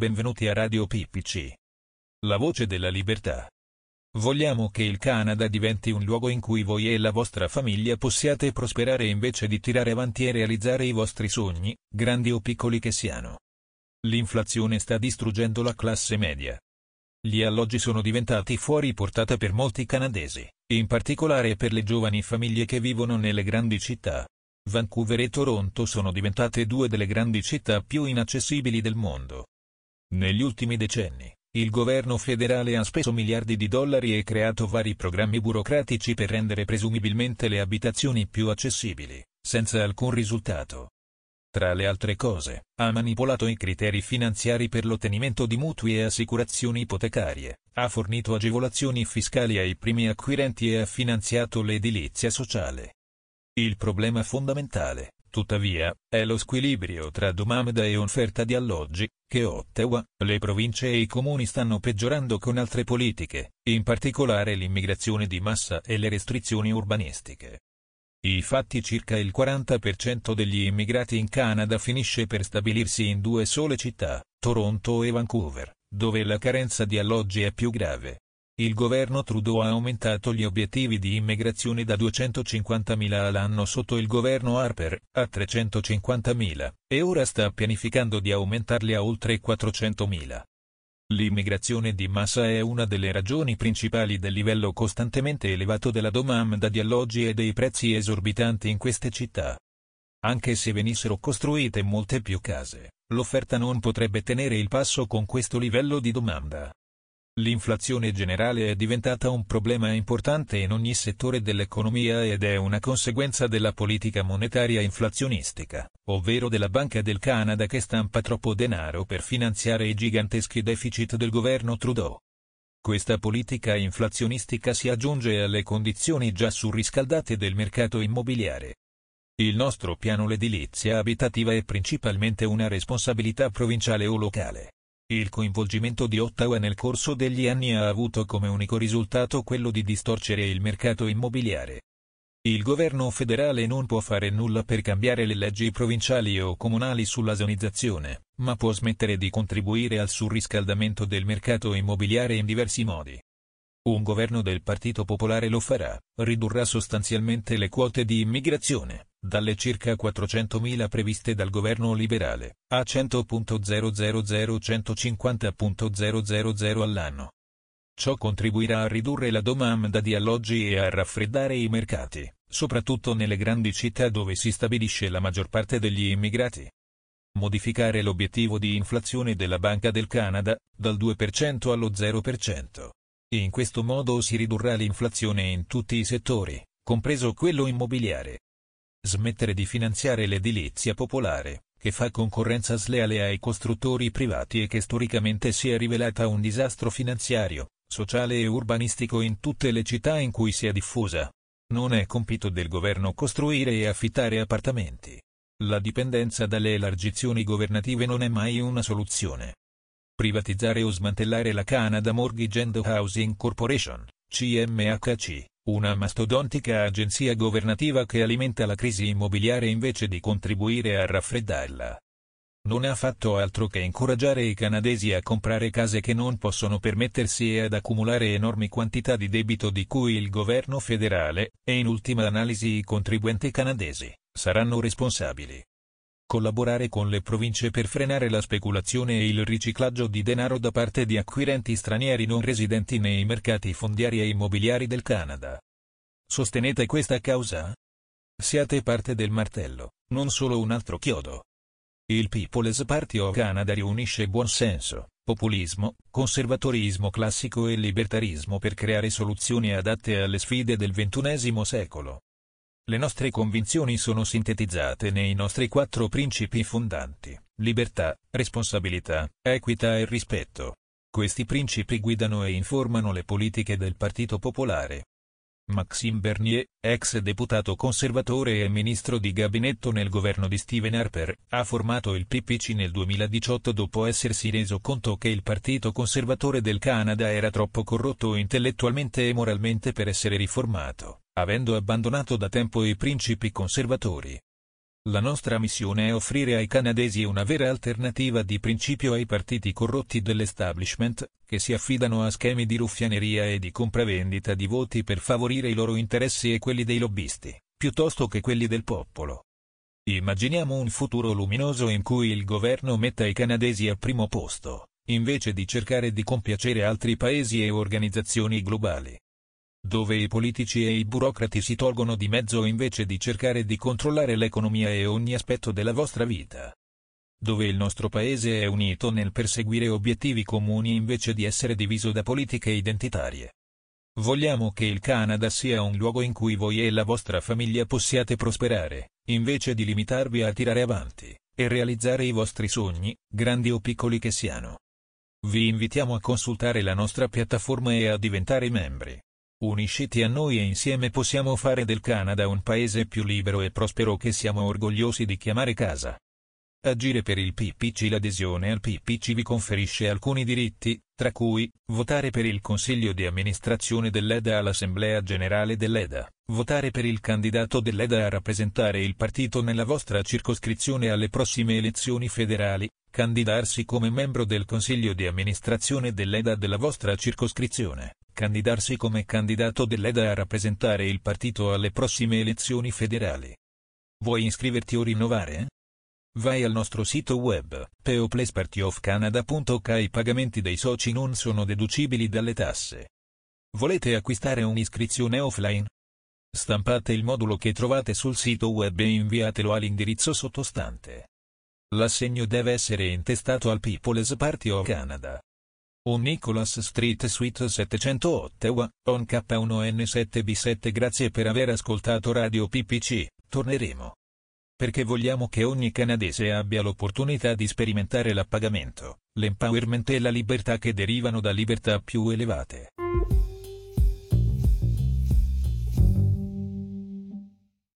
Benvenuti a Radio PPC. La voce della libertà. Vogliamo che il Canada diventi un luogo in cui voi e la vostra famiglia possiate prosperare invece di tirare avanti e realizzare i vostri sogni, grandi o piccoli che siano. L'inflazione sta distruggendo la classe media. Gli alloggi sono diventati fuori portata per molti canadesi, in particolare per le giovani famiglie che vivono nelle grandi città. Vancouver e Toronto sono diventate due delle grandi città più inaccessibili del mondo. Negli ultimi decenni, il governo federale ha speso miliardi di dollari e creato vari programmi burocratici per rendere presumibilmente le abitazioni più accessibili, senza alcun risultato. Tra le altre cose, ha manipolato i criteri finanziari per l'ottenimento di mutui e assicurazioni ipotecarie, ha fornito agevolazioni fiscali ai primi acquirenti e ha finanziato l'edilizia sociale. Il problema fondamentale, tuttavia, è lo squilibrio tra domanda e offerta di alloggi, che Ottawa, le province e i comuni stanno peggiorando con altre politiche, in particolare l'immigrazione di massa e le restrizioni urbanistiche. Infatti circa il 40% degli immigrati in Canada finisce per stabilirsi in due sole città, Toronto e Vancouver, dove la carenza di alloggi è più grave. Il governo Trudeau ha aumentato gli obiettivi di immigrazione da 250.000 all'anno sotto il governo Harper, a 350.000, e ora sta pianificando di aumentarli a oltre 400.000. L'immigrazione di massa è una delle ragioni principali del livello costantemente elevato della domanda di alloggi e dei prezzi esorbitanti in queste città. Anche se venissero costruite molte più case, l'offerta non potrebbe tenere il passo con questo livello di domanda. L'inflazione generale è diventata un problema importante in ogni settore dell'economia ed è una conseguenza della politica monetaria inflazionistica, ovvero della Banca del Canada che stampa troppo denaro per finanziare i giganteschi deficit del governo Trudeau. Questa politica inflazionistica si aggiunge alle condizioni già surriscaldate del mercato immobiliare. Il nostro piano l'edilizia abitativa è principalmente una responsabilità provinciale o locale. Il coinvolgimento di Ottawa nel corso degli anni ha avuto come unico risultato quello di distorcere il mercato immobiliare. Il governo federale non può fare nulla per cambiare le leggi provinciali o comunali sulla zonizzazione, ma può smettere di contribuire al surriscaldamento del mercato immobiliare in diversi modi. Un governo del Partito Popolare lo farà, ridurrà sostanzialmente le quote di immigrazione, dalle circa 400.000 previste dal governo liberale, a 100.000-150.000 all'anno. Ciò contribuirà a ridurre la domanda di alloggi e a raffreddare i mercati, soprattutto nelle grandi città dove si stabilisce la maggior parte degli immigrati. Modificare l'obiettivo di inflazione della Banca del Canada, dal 2% allo 0%. In questo modo si ridurrà l'inflazione in tutti i settori, compreso quello immobiliare. Smettere di finanziare l'edilizia popolare, che fa concorrenza sleale ai costruttori privati e che storicamente si è rivelata un disastro finanziario, sociale e urbanistico in tutte le città in cui si è diffusa. Non è compito del governo costruire e affittare appartamenti. La dipendenza dalle elargizioni governative non è mai una soluzione privatizzare o smantellare la Canada Mortgage and Housing Corporation, CMHC, una mastodontica agenzia governativa che alimenta la crisi immobiliare invece di contribuire a raffreddarla. Non ha fatto altro che incoraggiare i canadesi a comprare case che non possono permettersi e ad accumulare enormi quantità di debito di cui il governo federale, e in ultima analisi i contribuenti canadesi, saranno responsabili collaborare con le province per frenare la speculazione e il riciclaggio di denaro da parte di acquirenti stranieri non residenti nei mercati fondiari e immobiliari del Canada. Sostenete questa causa? Siate parte del martello, non solo un altro chiodo. Il People's Party of Canada riunisce buonsenso, populismo, conservatorismo classico e libertarismo per creare soluzioni adatte alle sfide del XXI secolo. Le nostre convinzioni sono sintetizzate nei nostri quattro principi fondanti, libertà, responsabilità, equità e rispetto. Questi principi guidano e informano le politiche del Partito Popolare. Maxime Bernier, ex deputato conservatore e ministro di gabinetto nel governo di Stephen Harper, ha formato il PPC nel 2018 dopo essersi reso conto che il Partito Conservatore del Canada era troppo corrotto intellettualmente e moralmente per essere riformato avendo abbandonato da tempo i principi conservatori. La nostra missione è offrire ai canadesi una vera alternativa di principio ai partiti corrotti dell'establishment, che si affidano a schemi di ruffianeria e di compravendita di voti per favorire i loro interessi e quelli dei lobbisti, piuttosto che quelli del popolo. Immaginiamo un futuro luminoso in cui il governo metta i canadesi al primo posto, invece di cercare di compiacere altri paesi e organizzazioni globali dove i politici e i burocrati si tolgono di mezzo invece di cercare di controllare l'economia e ogni aspetto della vostra vita. Dove il nostro paese è unito nel perseguire obiettivi comuni invece di essere diviso da politiche identitarie. Vogliamo che il Canada sia un luogo in cui voi e la vostra famiglia possiate prosperare, invece di limitarvi a tirare avanti e realizzare i vostri sogni, grandi o piccoli che siano. Vi invitiamo a consultare la nostra piattaforma e a diventare membri. Unisciti a noi e insieme possiamo fare del Canada un paese più libero e prospero che siamo orgogliosi di chiamare casa. Agire per il PPC L'adesione al PPC vi conferisce alcuni diritti, tra cui, votare per il Consiglio di amministrazione dell'EDA all'Assemblea Generale dell'EDA, votare per il candidato dell'EDA a rappresentare il partito nella vostra circoscrizione alle prossime elezioni federali, candidarsi come membro del Consiglio di amministrazione dell'EDA della vostra circoscrizione, candidarsi come candidato dell'EDA a rappresentare il partito alle prossime elezioni federali. Vuoi iscriverti o rinnovare? Vai al nostro sito web, peoplespartyofcanada.ca i pagamenti dei soci non sono deducibili dalle tasse. Volete acquistare un'iscrizione offline? Stampate il modulo che trovate sul sito web e inviatelo all'indirizzo sottostante. L'assegno deve essere intestato al People's Party of Canada. Un Nicholas Street Suite 700 Ottawa, on K1N7B7 Grazie per aver ascoltato Radio PPC, torneremo. Perché vogliamo che ogni canadese abbia l'opportunità di sperimentare l'appagamento, l'empowerment e la libertà che derivano da libertà più elevate.